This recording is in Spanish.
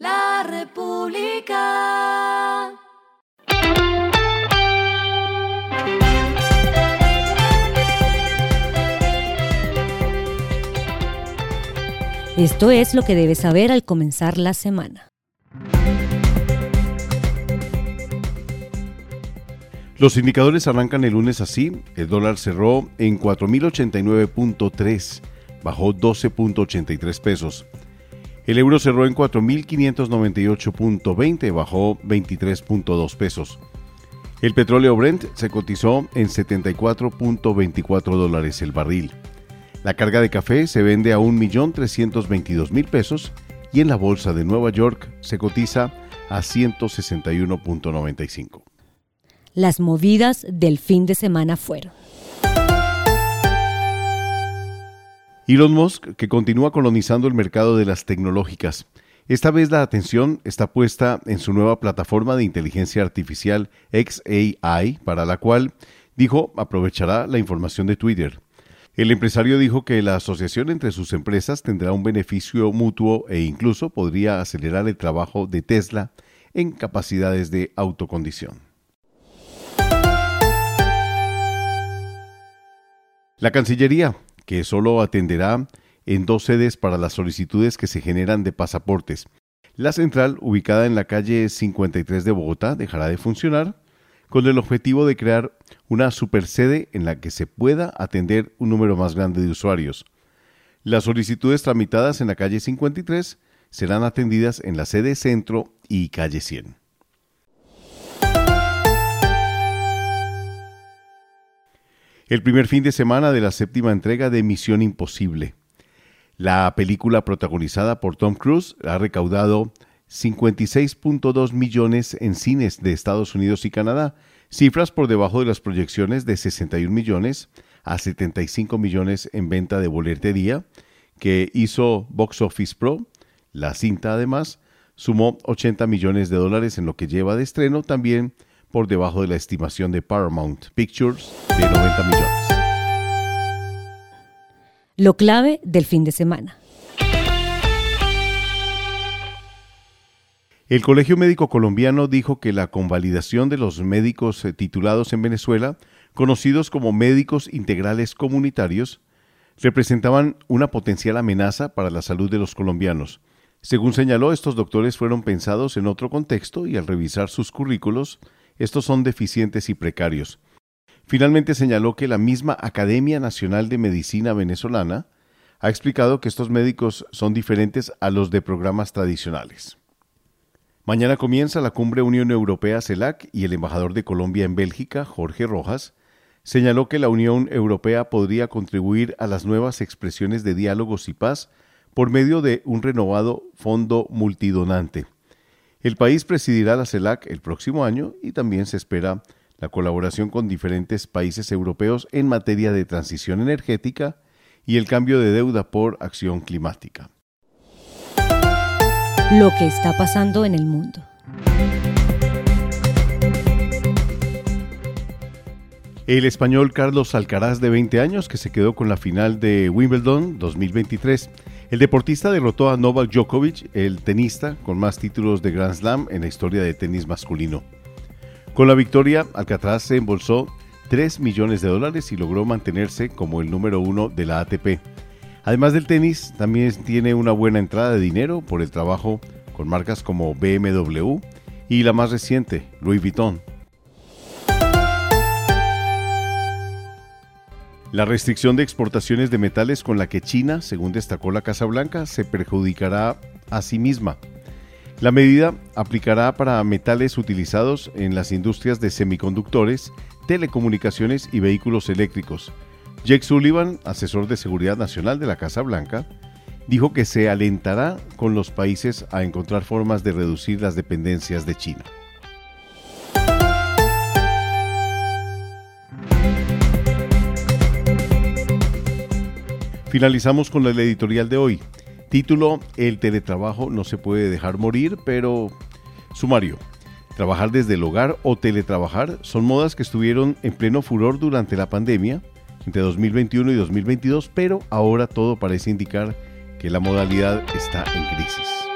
La República. Esto es lo que debes saber al comenzar la semana. Los indicadores arrancan el lunes así. El dólar cerró en 4.089.3, bajó 12.83 pesos. El euro cerró en 4.598.20, bajó 23.2 pesos. El petróleo Brent se cotizó en 74.24 dólares el barril. La carga de café se vende a 1.322.000 pesos y en la bolsa de Nueva York se cotiza a 161.95. Las movidas del fin de semana fueron. Elon Musk, que continúa colonizando el mercado de las tecnológicas. Esta vez la atención está puesta en su nueva plataforma de inteligencia artificial XAI, para la cual, dijo, aprovechará la información de Twitter. El empresario dijo que la asociación entre sus empresas tendrá un beneficio mutuo e incluso podría acelerar el trabajo de Tesla en capacidades de autocondición. La Cancillería, que solo atenderá en dos sedes para las solicitudes que se generan de pasaportes. La central, ubicada en la calle 53 de Bogotá, dejará de funcionar con el objetivo de crear una supersede en la que se pueda atender un número más grande de usuarios. Las solicitudes tramitadas en la calle 53 serán atendidas en la sede centro y calle 100. El primer fin de semana de la séptima entrega de Misión Imposible. La película protagonizada por Tom Cruise ha recaudado 56.2 millones en cines de Estados Unidos y Canadá, cifras por debajo de las proyecciones de 61 millones a 75 millones en venta de boletería que hizo Box Office Pro. La cinta además sumó 80 millones de dólares en lo que lleva de estreno, también por debajo de la estimación de Paramount Pictures de 90 millones. Lo clave del fin de semana. El Colegio Médico Colombiano dijo que la convalidación de los médicos eh, titulados en Venezuela, conocidos como médicos integrales comunitarios, representaban una potencial amenaza para la salud de los colombianos. Según señaló, estos doctores fueron pensados en otro contexto y al revisar sus currículos estos son deficientes y precarios. Finalmente señaló que la misma Academia Nacional de Medicina venezolana ha explicado que estos médicos son diferentes a los de programas tradicionales. Mañana comienza la cumbre Unión Europea-CELAC y el embajador de Colombia en Bélgica, Jorge Rojas, señaló que la Unión Europea podría contribuir a las nuevas expresiones de diálogos y paz por medio de un renovado fondo multidonante. El país presidirá la CELAC el próximo año y también se espera la colaboración con diferentes países europeos en materia de transición energética y el cambio de deuda por acción climática. Lo que está pasando en el mundo. El español Carlos Alcaraz, de 20 años, que se quedó con la final de Wimbledon 2023, el deportista derrotó a Novak Djokovic, el tenista con más títulos de Grand Slam en la historia de tenis masculino. Con la victoria, Alcatraz se embolsó 3 millones de dólares y logró mantenerse como el número uno de la ATP. Además del tenis, también tiene una buena entrada de dinero por el trabajo con marcas como BMW y la más reciente, Louis Vuitton. La restricción de exportaciones de metales con la que China, según destacó la Casa Blanca, se perjudicará a sí misma. La medida aplicará para metales utilizados en las industrias de semiconductores, telecomunicaciones y vehículos eléctricos. Jake Sullivan, asesor de seguridad nacional de la Casa Blanca, dijo que se alentará con los países a encontrar formas de reducir las dependencias de China. Finalizamos con la editorial de hoy. Título, El teletrabajo no se puede dejar morir, pero sumario. Trabajar desde el hogar o teletrabajar son modas que estuvieron en pleno furor durante la pandemia, entre 2021 y 2022, pero ahora todo parece indicar que la modalidad está en crisis.